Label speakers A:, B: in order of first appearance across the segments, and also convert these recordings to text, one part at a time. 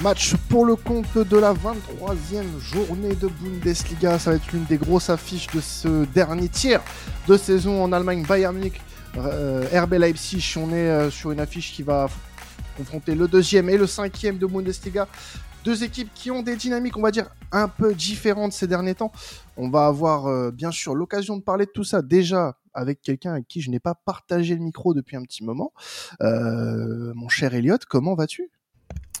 A: Match pour le compte de la 23e journée de Bundesliga. Ça va être l'une des grosses affiches de ce dernier tiers de saison en Allemagne. Bayern Munich, euh, RB Leipzig. On est euh, sur une affiche qui va confronter le deuxième et le cinquième de Bundesliga. Deux équipes qui ont des dynamiques, on va dire, un peu différentes ces derniers temps. On va avoir euh, bien sûr l'occasion de parler de tout ça déjà avec quelqu'un avec qui je n'ai pas partagé le micro depuis un petit moment. mon cher Elliot, comment vas-tu?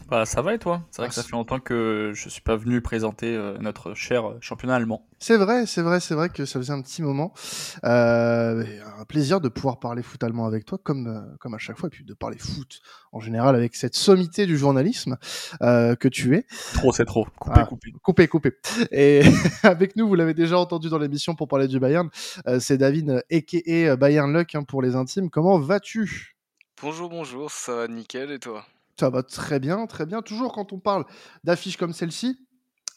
B: Bah ça va et toi? C'est vrai que ça fait longtemps que je suis pas venu présenter euh, notre cher euh, championnat allemand.
A: C'est vrai, c'est vrai, c'est vrai que ça faisait un petit moment. Euh, un plaisir de pouvoir parler foot allemand avec toi, comme euh, comme à chaque fois, et puis de parler foot en général avec cette sommité du journalisme que tu es.
B: Trop, c'est trop. Coupé,
A: Ah,
B: coupé.
A: Coupé, coupé. Et avec nous, vous l'avez déjà entendu dans l'émission pour parler du Bayern, c'est David, a.k.a. Bayern Luck hein, pour les intimes. Comment vas-tu?
C: Bonjour, bonjour, ça va nickel et toi?
A: Ça va très bien, très bien. Toujours quand on parle d'affiches comme celle-ci,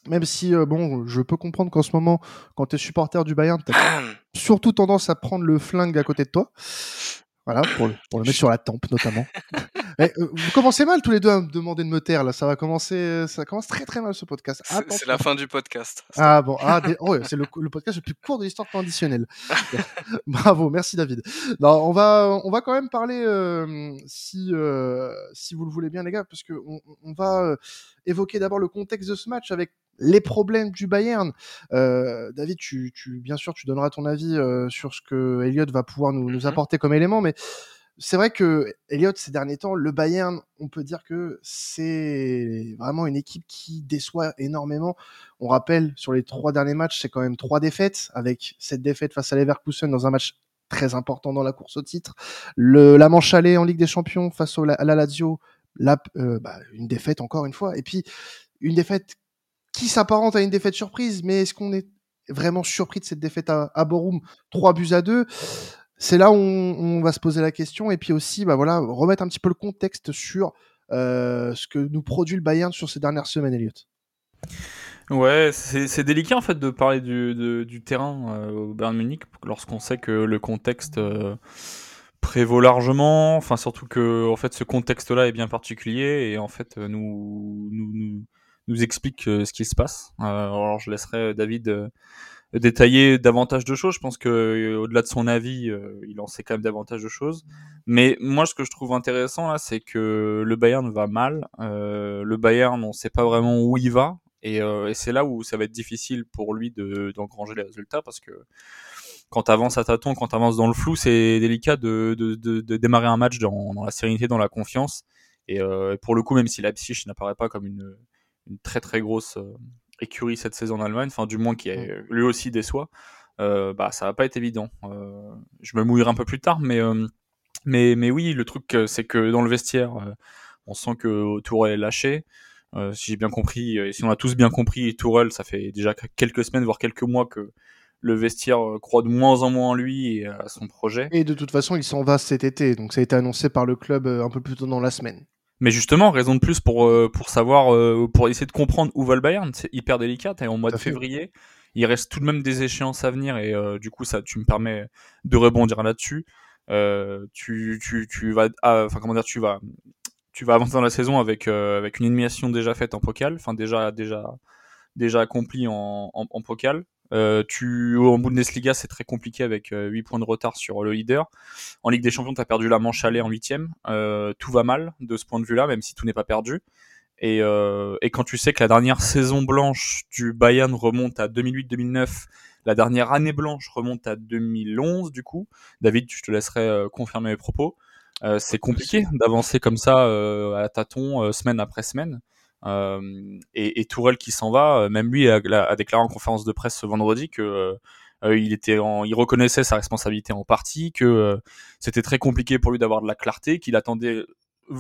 A: même si, euh, bon, je peux comprendre qu'en ce moment, quand tu es supporter du Bayern, tu as surtout tendance à prendre le flingue à côté de toi. Voilà, pour le, pour le mettre sur la tempe notamment. Mais, euh, vous commencez mal tous les deux à me demander de me taire, là. Ça va commencer, ça commence très très mal ce podcast.
C: C'est la fin du podcast.
A: Ah bon, ah, des- oh, c'est le, le podcast le plus court de l'histoire conditionnelle. Bravo, merci David. Non, on va, on va quand même parler, euh, si, euh, si vous le voulez bien les gars, parce que on, on va euh, évoquer d'abord le contexte de ce match avec les problèmes du Bayern. Euh, David, tu, tu, bien sûr, tu donneras ton avis euh, sur ce que Elliot va pouvoir nous, nous
C: Mhm.
A: apporter comme élément, mais c'est vrai que Elliot, ces derniers temps, le Bayern, on peut dire que c'est vraiment une équipe qui déçoit énormément. On rappelle, sur les trois derniers matchs, c'est quand même trois défaites, avec cette défaite face à Leverkusen dans un match très important dans la course au titre. Le, la manche allée en Ligue des Champions face au, à la Lazio, la, euh, bah, une défaite encore une fois. Et puis, une défaite qui s'apparente à une défaite surprise, mais est-ce qu'on est vraiment surpris de cette défaite à, Borum? 3 buts à 2 c'est là où on, va se poser la question et puis aussi bah voilà remettre un petit peu le contexte sur euh, ce que nous produit le Bayern sur ces dernières semaines Elliot.
B: Ouais, c'est délicat en fait de parler du, terrain euh, au Bayern Munich lorsqu'on sait que le contexte euh, prévaut largement. Enfin, surtout que en fait ce contexte-là est bien particulier et en fait nous, nous explique euh, ce qui se passe. Euh, alors je laisserai David euh, détailler davantage de choses. Je pense que au-delà de son avis, il en sait quand même davantage de choses. Mais moi, ce que je trouve intéressant là, c'est que le Bayern va mal. Le Bayern, on ne sait pas vraiment où il va. Et, c'est là où ça va être difficile pour lui de- d'engranger les résultats parce que quand tu avances à tâtons, quand tu avances dans le flou, c'est délicat de, démarrer un match dans, dans la sérénité, dans la confiance. Et pour le coup, même si Leipzig n'apparaît pas comme une, une très très grosse euh, écurie cette saison en Allemagne, enfin du moins qui est, lui aussi déçoit, euh, bah ça va pas être évident. Euh, je me mouillerai un peu plus tard, mais euh, mais mais oui, le truc c'est que dans le vestiaire, on sent que Tourelle est lâché. Si j'ai bien compris, et si on a tous bien compris, Tourelle, ça fait déjà quelques semaines, voire quelques mois que le vestiaire croit de moins en moins en lui et à son projet.
A: Et de toute façon, il s'en va cet été, donc ça a été annoncé par le club un peu plus tôt dans la semaine.
B: Mais justement, raison de plus pour, euh, pour savoir, euh, pour essayer de comprendre où va le Bayern. C'est hyper délicat. Et en mois de février, il reste tout de même des échéances à venir. Et euh, du coup, ça, tu me permets de rebondir là-dessus. Euh, tu, tu, tu vas, ah, enfin comment dire, tu vas, tu vas avancer dans la saison avec, euh, avec une élimination déjà faite en Pokal, enfin déjà, déjà, déjà accomplie en, en, en Pokal. Euh, en Bundesliga, c'est très compliqué avec euh, 8 points de retard sur le leader. En Ligue des Champions, tu as perdu la manche aller en huitième. Euh, tout va mal de ce point de vue-là, même si tout n'est pas perdu. Et, euh, et quand tu sais que la dernière saison blanche du Bayern remonte à 2008-2009, la dernière année blanche remonte à 2011, du coup, David, je te laisserai euh, confirmer mes propos. Euh, c'est compliqué d'avancer comme ça euh, à tâtons, euh, semaine après semaine. Euh, et, et Tourelle qui s'en va, euh, même lui a, déclaré en conférence de presse ce vendredi que euh, il était il reconnaissait sa responsabilité en partie, que c'était très compliqué pour lui d'avoir de la clarté, qu'il attendait,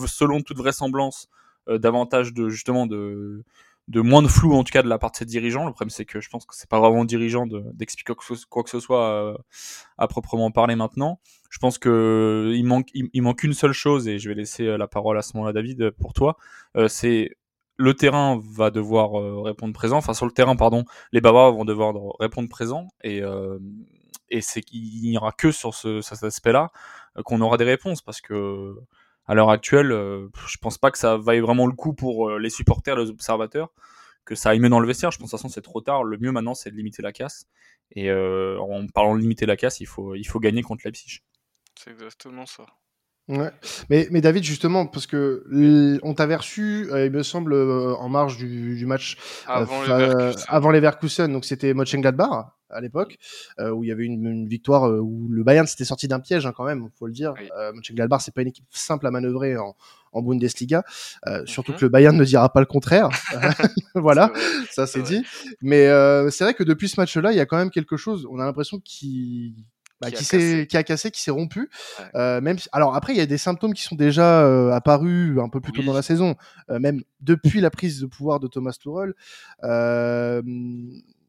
B: selon toute vraisemblance, davantage de justement de de moins de flou en tout cas de la part de ses dirigeants. Le problème c'est que je pense que c'est pas vraiment dirigeant de- d'expliquer quoi, que ce- quoi que ce soit à proprement parler maintenant. Je pense que il manque il, manque une seule chose et je vais laisser la parole à ce moment-là David pour toi. C'est le terrain va devoir euh, répondre présent. Enfin sur le terrain pardon, les Bavarois vont devoir répondre présent et euh, et c'est qu'il n'y aura que sur ce, cet aspect-là euh, qu'on aura des réponses parce que à l'heure actuelle, je pense pas que ça vaille vraiment le coup pour les supporters, les observateurs, que ça aille mieux dans le vestiaire. Je pense que de toute façon c'est trop tard. Le mieux maintenant c'est de limiter la casse. Et en parlant de limiter la casse, il faut, il faut gagner contre Leipzig.
C: C'est exactement ça.
A: Ouais. Mais, mais David, justement, parce que l- on t'avait reçu, euh, il me semble, euh, en marge du, du match euh,
C: Avant les Leverkusen,
A: donc c'était Mönchengladbach à l'époque, euh, où il y avait une, une victoire euh, où le Bayern s'était sorti d'un piège hein, quand même, faut le dire.
C: Oui.
A: Euh, Mönchengladbach, c'est pas une équipe simple à manœuvrer en, en Bundesliga, euh, surtout
C: Mhm.
A: que le Bayern ne dira pas le contraire. voilà, ça
C: c'est
A: dit. Mais euh, c'est vrai que depuis ce match-là, il y a quand même quelque chose. On a l'impression qui bah,
C: Qui a
A: qui s'est
C: cassé.
A: qui a cassé, qui s'est rompu.
C: Ouais.
A: Euh, même si- alors après il y a des symptômes qui sont déjà euh, apparus un peu plus tôt dans la saison, euh, même depuis la prise de pouvoir de Thomas Tuchel.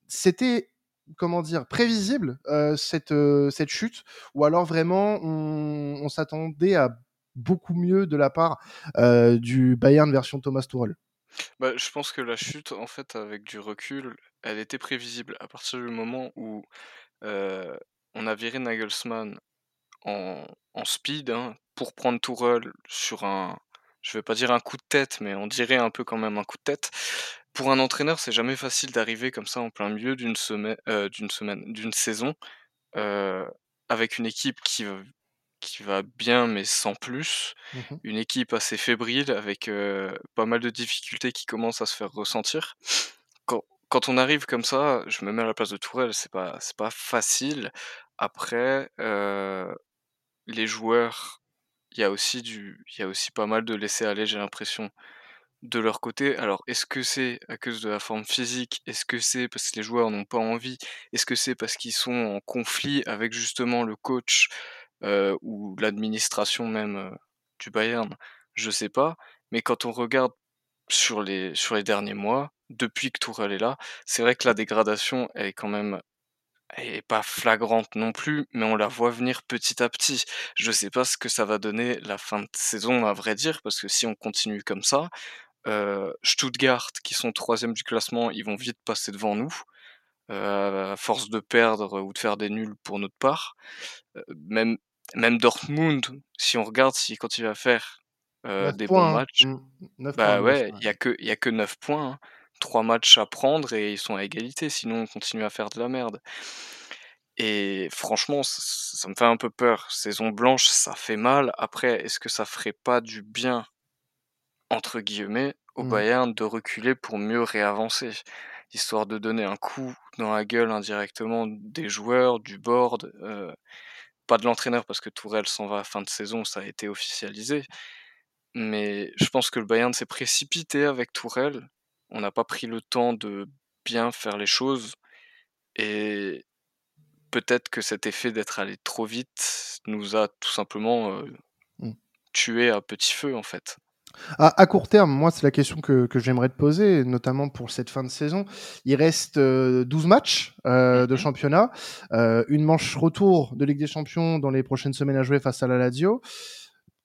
A: C'était comment dire prévisible cette cette chute? Ou alors vraiment on, on s'attendait à beaucoup mieux de la part du Bayern version Thomas Tuchel?
C: Bah, je pense que la chute, en fait, avec du recul, elle était prévisible à partir du moment où euh, on a viré Nagelsmann en, en speed hein, pour prendre Tourelle sur un, je vais pas dire un coup de tête, mais on dirait un peu quand même un coup de tête. Pour un entraîneur, c'est jamais facile d'arriver comme ça en plein milieu d'une semaine, euh, d'une semaine, d'une saison, euh, avec une équipe qui va, qui va bien mais sans plus,
A: Mhm.
C: une équipe assez fébrile avec euh, pas mal de difficultés qui commencent à se faire ressentir. Quand, on arrive comme ça, je me mets à la place de Tourelle, c'est pas, c'est pas facile. Après, les joueurs, il y a aussi du, il y a aussi pas mal de laisser aller, j'ai l'impression, de leur côté. Alors, est-ce que c'est à cause de la forme physique? Est-ce que c'est parce que les joueurs n'ont pas envie? Est-ce que c'est parce qu'ils sont en conflit avec justement le coach ou l'administration même du Bayern? Je sais pas. Mais quand on regarde sur les, sur les derniers mois, depuis que Tourelle est là, c'est vrai que la dégradation elle est quand même elle est pas flagrante non plus, mais on la voit venir petit à petit. Je sais pas ce que ça va donner la fin de saison, à vrai dire, parce que si on continue comme ça, euh, Stuttgart, qui sont troisième du classement, ils vont vite passer devant nous, euh, à force de perdre ou de faire des nuls pour notre part. Euh, même, même Dortmund, si on regarde si quand il va faire
A: 9
C: des bons
A: points. hein.
C: matchs.
A: 9
C: bah
A: points,
C: ouais, il y a que y a que 9 points, hein. Trois matchs à prendre et ils sont à égalité, sinon on continue à faire de la merde. Et franchement, ça, ça me fait un peu peur. Saison blanche, ça fait mal. Après, est-ce que ça ferait pas du bien, entre guillemets, au
A: Mhm.
C: Bayern de reculer pour mieux réavancer, histoire de donner un coup dans la gueule indirectement des joueurs, du board, euh, pas de l'entraîneur parce que Tourelle s'en va à fin de saison, ça a été officialisé. Mais je pense que le Bayern s'est précipité avec Tourelle. On n'a pas pris le temps de bien faire les choses. Et peut-être que cet effet d'être allé trop vite nous a tout simplement euh,
A: Mm.
C: tués à petit feu, en fait.
A: À, à court terme, moi, c'est la question que, que j'aimerais te poser, notamment pour cette fin de saison. Il reste euh, 12 matchs euh, de
C: Mhm.
A: championnat, euh, une manche retour de Ligue des Champions dans les prochaines semaines à jouer face à la Lazio.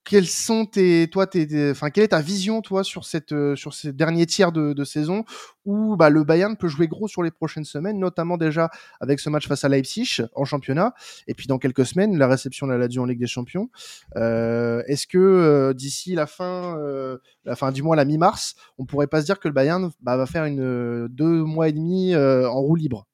A: Quels sont tes, toi, tes, tes- enfin, quelle est ta vision, toi, sur cette, euh, sur ces derniers tiers de, de saison où bah, le Bayern peut jouer gros sur les prochaines semaines, notamment déjà avec ce match face à Leipzig en championnat, et puis dans quelques semaines la réception de la Lazio en Ligue des Champions. Euh, Est-ce que euh, d'ici la fin, euh, la fin du mois, la mi-mars, on pourrait pas se dire que le Bayern bah, va faire une euh, deux mois et demi euh, en roue libre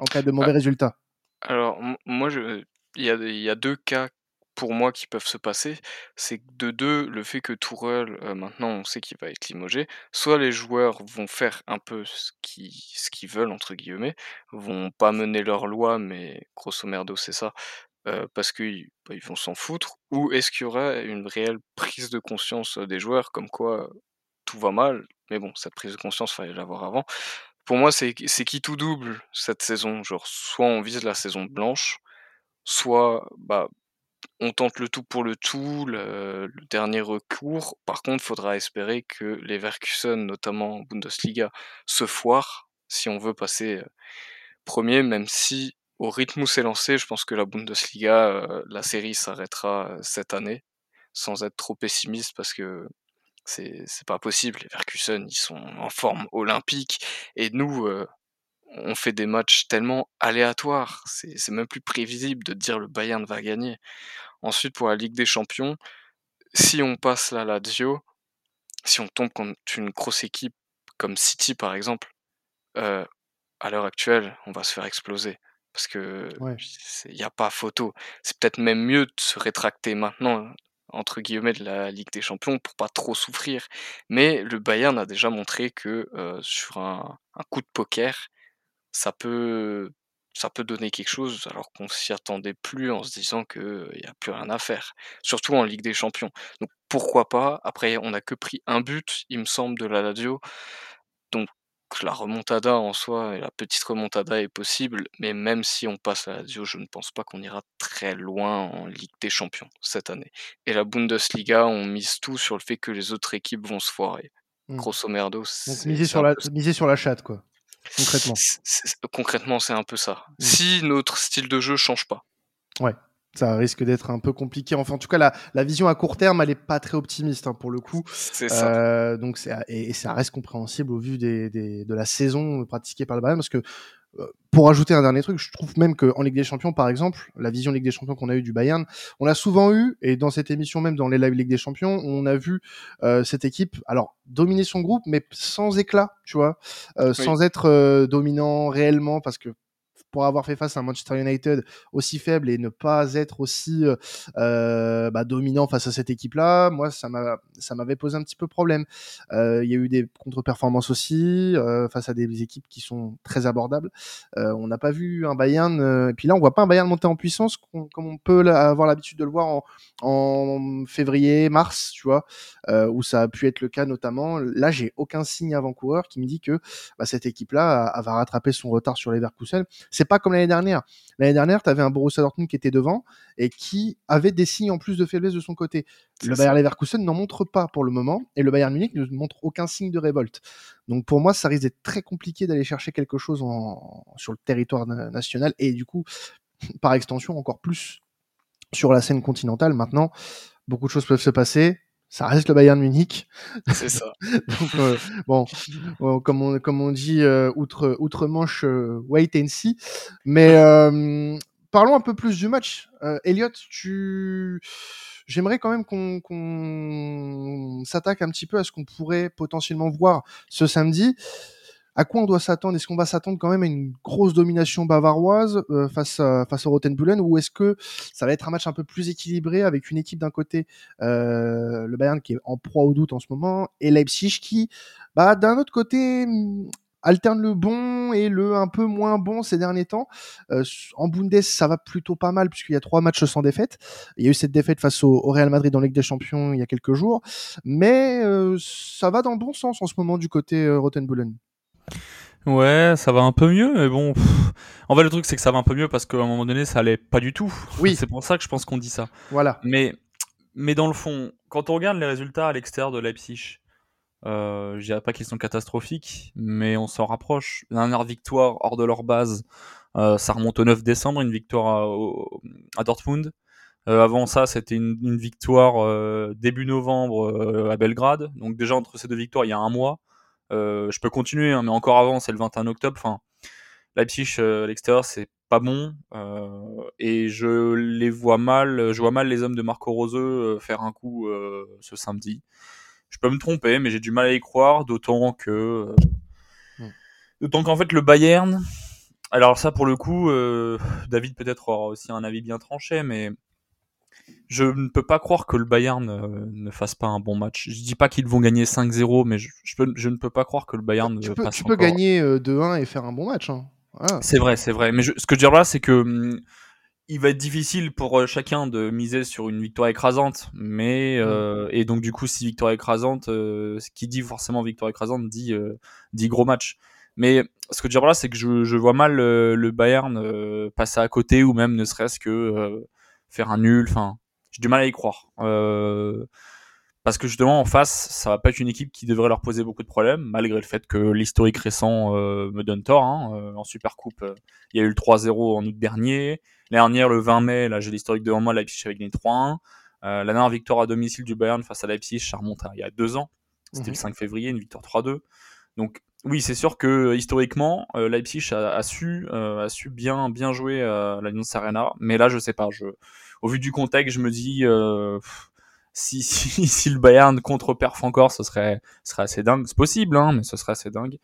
A: en cas de mauvais
C: Ah.
A: résultats
C: Alors, moi, je... il y a, il y a deux cas pour moi qui peuvent se passer. C'est de deux, le fait que Tourelle, euh, maintenant, on sait qu'il va être limogé. Soit les joueurs vont faire un peu ce qu'ils ce qu'ils veulent, entre guillemets, vont pas mener leur loi, mais grosso merdo, c'est ça, parce qu'ils bah, ils vont s'en foutre. Ou est-ce qu'il y aura une réelle prise de conscience des joueurs, comme quoi tout va mal, mais bon, cette prise de conscience, fallait l'avoir avant. Pour moi, c'est qui tout double cette saison. Genre, soit on vise la saison blanche, soit bah, on tente le tout pour le tout, le, dernier recours. Par contre, faudra espérer que les Verkusen, notamment en Bundesliga, se foirent si on veut passer euh, premier, même si au rythme où c'est lancé, je pense que la Bundesliga, euh, la série s'arrêtera euh, cette année, sans être trop pessimiste, parce que c'est pas possible. Les Verkusen, ils sont en forme olympique, et nous, on fait des matchs tellement aléatoires. C'est même plus prévisible de dire le Bayern va gagner. Ensuite, pour la Ligue des Champions, si on passe la Lazio, si on tombe contre une grosse équipe comme City par exemple, euh, à l'heure actuelle, on va se faire exploser. Parce que il n'y a pas photo. C'est peut-être même mieux de se rétracter maintenant, entre guillemets, de la Ligue des Champions pour pas trop souffrir. Mais le Bayern a déjà montré que euh, sur un, un, coup de poker, ça peut, ça peut donner quelque chose alors qu'on s'y attendait plus en se disant qu'il n'y a plus rien à faire. Surtout en Ligue des Champions. Donc pourquoi pas Après, on n'a que pris un but, il me semble, de la Lazio. Donc la remontada en soi et la petite remontada est possible, mais même si on passe la Lazio, je ne pense pas qu'on ira très loin en Ligue des Champions cette année. Et la Bundesliga, on mise tout sur le fait que les autres équipes vont se foirer. Mmh. Grosso merdo,
A: Donc miser sur, la, miser sur la chatte, quoi. Concrètement.
C: concrètement, c'est un peu ça. Mmh. Si notre style de jeu change pas.
A: Ouais ça risque d'être un peu compliqué. Enfin, en tout cas, la, la vision à court terme, elle est pas très optimiste hein, pour le coup.
C: C'est ça. Euh,
A: donc, et, et, ça reste compréhensible au vu des, des, de la saison pratiquée par le Bayern, parce que pour ajouter un dernier truc, je trouve même qu'en Ligue des Champions, par exemple, la vision Ligue des Champions qu'on a eu du Bayern, on a souvent eu, et dans cette émission même, dans les live Ligue des Champions, on a vu euh, cette équipe, alors dominer son groupe, mais sans éclat, tu vois, euh, sans être euh, dominant réellement, parce que pour avoir fait face à un Manchester United aussi faible et ne pas être aussi euh, euh bah, dominant face à cette équipe-là, moi, ça m'a, ça m'avait posé un petit peu problème. Euh, il y a eu des contre-performances aussi face à des équipes qui sont très abordables. On n'a pas vu un Bayern, et puis là, on voit pas un Bayern monter en puissance comme on peut avoir l'habitude de le voir en, en février, mars, tu vois, où ça a pu être le cas notamment. Là, j'ai aucun signe avant-coureur qui me dit que bah, cette équipe-là va rattraper son retard sur les Leverkusen. C'est c'est pas comme l'année dernière. L'année dernière, tu avais un Borussia Dortmund qui était devant et qui avait des signes en plus de faiblesse de son côté. Le Bayern Leverkusen n'en montre pas pour le moment et le Bayern Munich ne montre aucun signe de révolte. Donc pour moi, ça risque d'être très compliqué d'aller chercher quelque chose sur le territoire national et du coup, par extension, encore plus sur la scène continentale. Maintenant, beaucoup de choses peuvent se passer ça reste le Bayern Munich.
C: C'est ça.
A: Donc, euh, bon, comme, on, comme on dit, euh, outre, outre manche, euh, wait and see. Mais parlons un peu plus du match. Elliot, tu... j'aimerais quand même qu'on s'attaque un petit peu à ce qu'on pourrait potentiellement voir ce samedi à quoi on doit s'attendre? Est-ce qu'on va s'attendre quand même à une grosse domination bavaroise euh, face, à, face au Rotenbullen ou est-ce que ça va être un match un peu plus équilibré avec une équipe d'un côté, euh, le Bayern qui est en proie au doute en ce moment, et Leipzig qui, bah, d'un autre côté, mm, alterne le bon et le un peu moins bon ces derniers temps. Euh, en Bundes, ça va plutôt pas mal puisqu'il y a trois matchs sans défaite. Il y a eu cette défaite face au, Real Madrid dans Ligue des Champions il y a quelques jours, mais ça va dans le bon sens en ce moment du côté Rotenbullen.
B: Ouais, ça va un peu mieux, mais bon. En fait, le truc, c'est que ça va un peu mieux parce qu'à un moment donné, ça allait pas du tout.
A: Oui.
B: c'est pour ça que je pense qu'on dit ça.
A: Voilà.
B: Mais, mais dans le fond, quand on regarde les résultats à l'extérieur de Leipzig, euh, je dirais pas qu'ils sont catastrophiques, mais on s'en rapproche. La dernière victoire hors de leur base, euh, ça remonte au 9 décembre, une victoire à, Dortmund. Euh, avant ça, c'était une, une, victoire euh, début novembre à Belgrade. Donc déjà entre ces deux victoires, il y a un mois. Euh, je peux continuer, hein, mais encore avant, c'est le 21 octobre. Enfin, Leipzig euh, à l'extérieur, c'est pas bon. Euh, et je les vois mal. Je vois mal les hommes de Marco Rose faire un coup ce samedi. Je peux me tromper, mais j'ai du mal à y croire, d'autant que. Hmm. D'autant qu'en fait, le Bayern. Alors, ça, pour le coup, David peut-être aura aussi un avis bien tranché, mais je ne peux pas croire que le Bayern ne, fasse pas un bon match. Je dis pas qu'ils vont gagner 5-0, mais je, ne peux pas croire que le Bayern
A: tu
B: ne
A: peux,
B: passe
A: Tu peux gagner 2-1 et faire un bon match. Hein.
B: C'est vrai, c'est vrai. Mais ce que je veux dire là, c'est que hum, il va être difficile pour euh, chacun de miser sur une victoire écrasante. Mais euh, et donc du coup, si victoire écrasante, euh, ce qui dit forcément victoire écrasante dit dit gros match. Mais ce que je veux dire là, c'est que je, vois mal le Bayern passer à côté ou même ne serait-ce que faire un nul. Enfin, j'ai du mal à y croire. Euh, parce que justement, en face, ça va pas être une équipe qui devrait leur poser beaucoup de problèmes, malgré le fait que l'historique récent euh, me donne tort. Hein. Euh, en Super Coupe, il y a eu le 3-0 en août dernier. L'année dernière, le 20 mai, là j'ai l'historique devant moi, Leipzig avec gagné 3-1. la dernière victoire à domicile du Bayern face à Leipzig, ça remonte à il y a deux ans. C'était le 5 mhm. février, une victoire 3-2. Donc oui, c'est sûr que historiquement, Leipzig a, a su, a su bien, bien jouer à l'Allianz Arena. Mais là, je sais pas. Je, au vu du contexte, je me dis, euh, si, si, si le Bayern contre-perf encore, ce serait, serait assez dingue. C'est possible, hein, mais ce serait assez dingue.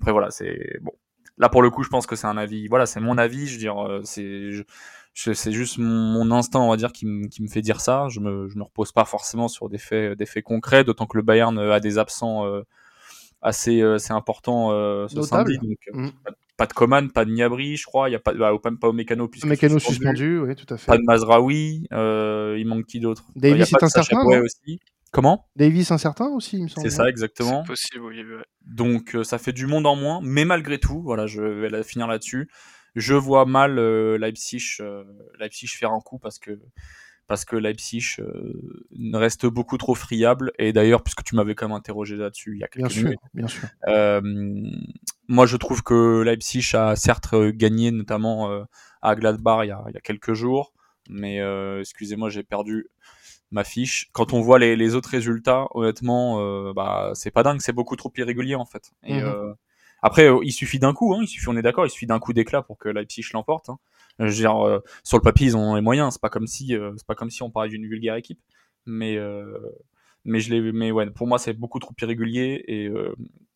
B: Après, voilà, c'est bon. Là, pour le coup, je pense que c'est un avis. Voilà, c'est mon avis. Je veux dire, euh, c'est, je, c'est juste mon, instinct, on va dire, qui, me, qui fait dire ça. Je me, je me repose pas forcément sur des faits, des faits concrets, d'autant que le Bayern a des absents euh, assez, assez importants euh, ce samedi. Donc, mm pas de Coman, pas de Niabri, je crois. Il y a pas, bah, pas, au Mécano puisque
A: Mécano suspendu, oui, tout à fait.
B: Pas de Mazraoui. Euh, il manque qui d'autre?
A: Davis est incertain.
B: aussi. Comment?
A: Davis incertain aussi, il me semble.
B: C'est ça, exactement.
C: C'est possible, oui.
B: Donc euh, ça fait du monde en moins, mais malgré tout, voilà, je vais finir là-dessus. Je vois mal euh, Leipzig, euh, Leipzig faire un coup parce que parce que Leipzig euh, reste beaucoup trop friable. Et d'ailleurs, puisque tu m'avais quand même interrogé là-dessus il y a quelques
A: bien
B: minutes,
A: sûr, bien sûr.
B: Euh, moi, je trouve que Leipzig a certes gagné, notamment euh, à Gladbach il y, a, il y, a, quelques jours, mais euh, excusez-moi, j'ai perdu ma fiche. Quand on voit les, les autres résultats, honnêtement, euh, bah, c'est pas dingue, c'est beaucoup trop irrégulier en fait. Et, mmh. après, il suffit d'un coup, hein, il suffit, on est d'accord, il suffit d'un coup d'éclat pour que Leipzig l'emporte. Hein. Je veux dire, euh, sur le papier, ils ont les moyens. C'est pas comme si, euh, c'est pas comme si on parlait d'une vulgaire équipe. Mais, euh, mais je l'ai, mais ouais, pour moi, c'est beaucoup trop irrégulier et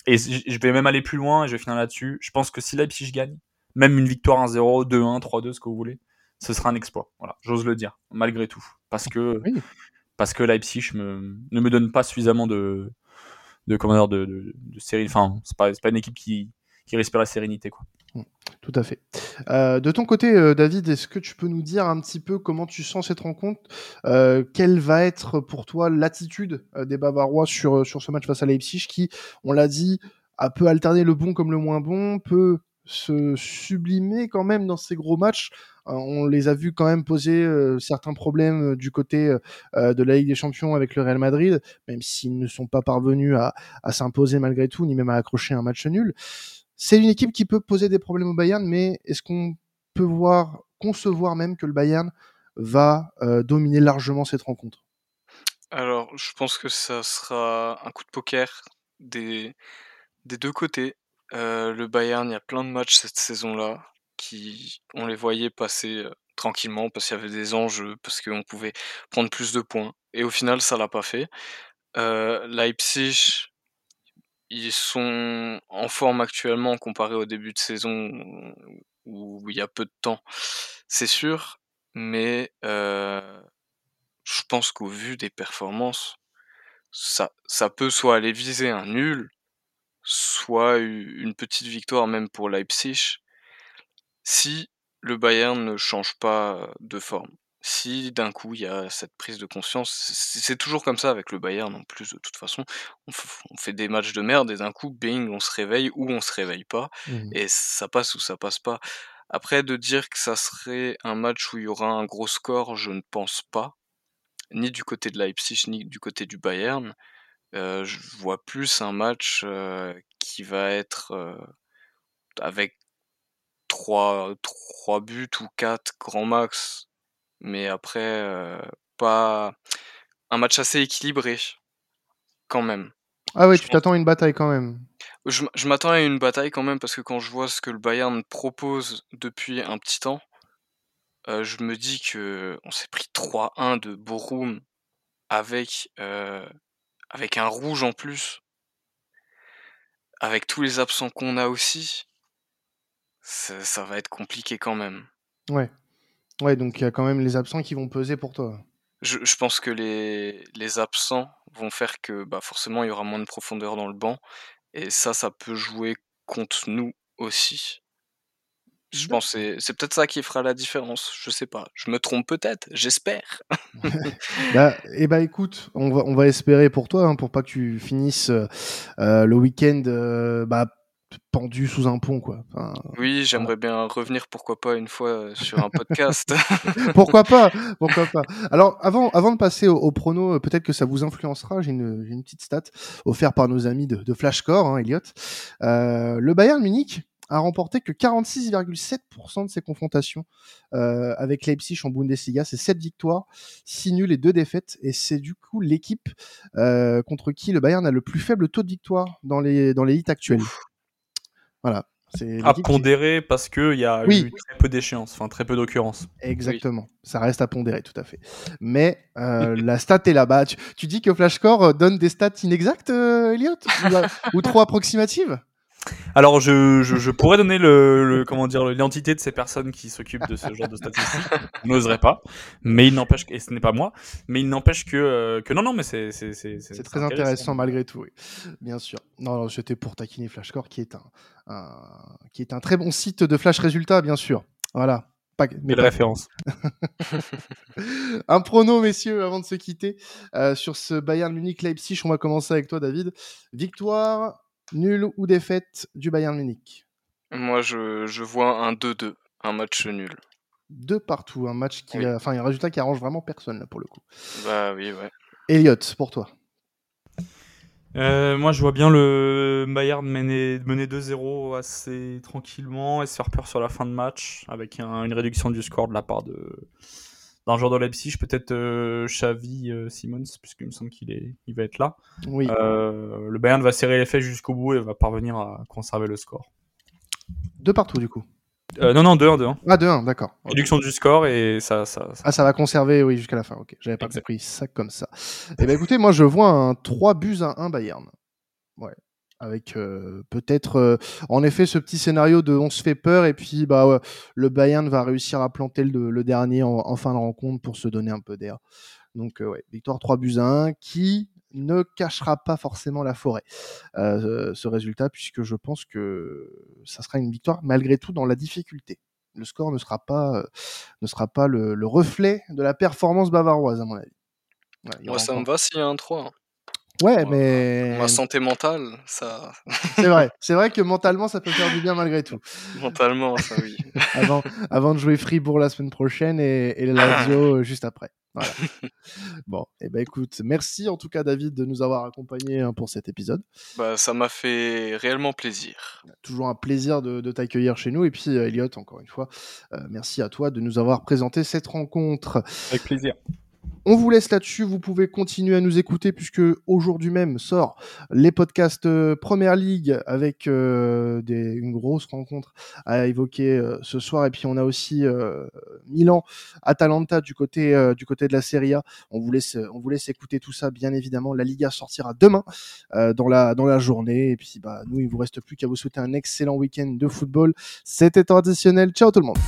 B: et je vais même aller plus loin et je vais finir là-dessus. Je pense que si Leipzig gagne, même une victoire 1-0, 2-1, 3-2, ce que vous voulez, ce sera un exploit. Voilà, j'ose le dire, malgré tout, parce que parce que Leipzig me, ne me donne pas suffisamment de de comment de, de, de série. Enfin, c'est pas c'est pas une équipe qui qui respire la sérénité quoi.
A: Tout à fait. Euh, de ton côté, euh, David, est-ce que tu peux nous dire un petit peu comment tu sens cette rencontre? Euh, Quelle va être pour toi l'attitude des Bavarois sur, sur ce match face à Leipzig qui, on l'a dit, a peu alterné le bon comme le moins bon, peut se sublimer quand même dans ces gros matchs? on les a vus quand même poser certains problèmes du côté de la Ligue des Champions avec le Real Madrid, même s'ils ne sont pas parvenus à, à s'imposer malgré tout, ni même à accrocher un match nul. C'est une équipe qui peut poser des problèmes au Bayern, mais est-ce qu'on peut voir, concevoir même que le Bayern va euh, dominer largement cette rencontre?
C: Alors, je pense que ça sera un coup de poker des, deux côtés. Euh, le Bayern, il y a plein de matchs cette saison-là qui, on les voyait passer euh, tranquillement parce qu'il y avait des enjeux, parce qu'on pouvait prendre plus de points. Et au final, ça l'a pas fait. Leipzig, ils sont en forme actuellement comparé au début de saison où il y a peu de temps, c'est sûr, mais euh, je pense qu'au vu des performances, ça, ça peut soit aller viser un nul, soit une petite victoire même pour Leipzig, si le Bayern ne change pas de forme si d'un coup il y a cette prise de conscience, c'est toujours comme ça avec le Bayern en plus de toute façon, on, fait des matchs de merde et d'un coup bing on se réveille ou on se réveille pas mmh et ça passe ou ça passe pas. Après de dire que ça serait un match où il y aura un gros score, je ne pense pas, ni du côté de Leipzig ni du côté du Bayern. Euh, je vois plus un match euh, qui va être euh, avec trois, trois buts ou quatre grand max mais après, euh, pas un match assez équilibré, quand même.
A: Ah ouais, tu t'attends à une bataille quand même.
C: Je, je m'attends à une bataille quand même parce que quand je vois ce que le Bayern propose depuis un petit temps, euh, je me dis que on s'est pris 3-1 de Borum avec euh, avec un rouge en plus, avec tous les absents qu'on a aussi, ça, ça va être compliqué quand même.
A: Ouais. Ouais, donc il y a quand même les absents qui vont peser pour toi.
C: Je, je pense que les, les absents vont faire que bah, forcément il y aura moins de profondeur dans le banc. Et ça, ça peut jouer contre nous aussi. Je pense que c'est peut-être ça qui fera la différence. Je sais pas. Je me trompe peut-être. J'espère.
A: bah, eh bah écoute, on va, on va espérer pour toi, hein, pour pas que tu finisses euh, le week-end euh, bah, pendu sous un pont quoi.
C: oui, j'aimerais bien revenir pourquoi pas une fois euh, sur un podcast.
A: pourquoi pas Pourquoi pas Alors avant avant de passer au, prono, euh, peut-être que ça vous influencera. J'ai une, une, petite stat offerte par nos amis de, de Flashcore, hein, Elliot. Euh, le Bayern Munich a remporté que 46,7% de ses confrontations euh, avec Leipzig en Bundesliga. C'est 7 victoires, 6 nuls et 2 défaites. Et c'est du coup l'équipe euh, contre qui le Bayern a le plus faible taux de victoire dans les, dans les hits actuels. Voilà. C'est
B: À
A: qui-
B: pondérer parce qu'il y a
A: Oui.
B: eu très peu d'échéances, enfin très peu d'occurrences.
A: Exactement. Ça reste à pondérer, tout à fait. Mais euh, la stat est là-bas. Tu, tu dis que Flashcore euh, donne des stats inexactes, euh, Elliot? Ou, ou trop approximatives?
B: Alors, je, je, je pourrais donner le, le- comment dire l'identité de ces personnes qui s'occupent de ce genre de statistiques. Je n'oserais pas, mais il n'empêche et ce n'est pas moi, mais il n'empêche que euh, que non non mais c'est c'est
A: très intéressant malgré tout, oui. bien sûr. Non, non c'était pour taquiner Flashcore, qui est un, un- qui est un très bon site de flash résultats, bien sûr. Voilà. Pas, mais pas-
B: référence.
A: un prono, messieurs, avant de se quitter, euh, sur ce Bayern Munich Leipzig. On va commencer avec toi, David. Victoire, nulle ou défaite du Bayern Munich?
C: Moi, je, je vois un 2-2, un match nul.
A: Deux partout, un match qui,
C: Oui.
A: a- enfin, un résultat qui arrange vraiment personne là pour le coup.
C: Bah oui, ouais.
A: Elliot, pour toi.
B: Euh, moi, je vois bien le Bayern mener, mener 2-0 assez tranquillement et se faire peur sur la fin de match avec un- une réduction du score de la part de d'un joueur de Leipzig, peut-être euh, Xavi euh, Simons, puisqu'il me semble qu'il est, il va être là.
A: Oui.
B: Euh, le Bayern va serrer les fesses jusqu'au bout et va parvenir à conserver le score.
A: Deux partout du coup.
B: Euh, non, non, 2-1, 2-1.
A: Ah, 2-1, d'accord.
B: Réduction du score et ça, ça, ça-
A: Ah, ça va conserver, oui, jusqu'à la fin. Ok, j'avais pas compris ça comme ça. Eh ben, écoutez, moi, je vois un 3 buts à 1 Bayern. Ouais. Avec euh, peut-être, euh, en effet, ce petit scénario de on se fait peur et puis bah, ouais, le Bayern va réussir à planter le, le dernier en, en fin de rencontre pour se donner un peu d'air. Donc, euh, ouais, victoire 3 buts à 1 qui ne cachera pas forcément la forêt, euh, ce résultat, puisque je pense que ça sera une victoire malgré tout dans la difficulté. Le score ne sera pas, ne sera pas le, le reflet de la performance bavaroise, à mon avis. Ouais,
C: Moi, ça me va s'il y a un 3. hein.
A: Ouais,
C: Moi,
A: mais
C: Ma santé mentale, ça.
A: c'est vrai. C'est vrai que mentalement, ça peut faire du bien malgré tout.
C: Mentalement, ça oui.
A: Avant, avant de jouer Fribourg la semaine prochaine et, et le Lazio euh, juste après. Voilà. Bon, et ben écoute, merci en tout cas David de nous avoir accompagnés hein, pour cet épisode.
C: Bah, ça m'a fait réellement plaisir.
A: Toujours un plaisir de, de t'accueillir chez nous. Et puis euh, Elliot, encore une fois, euh, merci à toi de nous avoir présenté cette rencontre.
B: avec plaisir.
A: On vous laisse là-dessus. Vous pouvez continuer à nous écouter puisque aujourd'hui même sort les podcasts euh, Première Ligue avec euh, des, une grosse rencontre à évoquer euh, ce soir. Et puis on a aussi Milan, Atalanta du côté du côté de la Serie A. On vous laisse on vous laisse écouter tout ça bien évidemment. La Liga sortira demain dans la dans la journée. Et puis bah nous il vous reste plus qu'à vous souhaiter un excellent week-end de football. C'était traditionnel. Ciao tout le monde.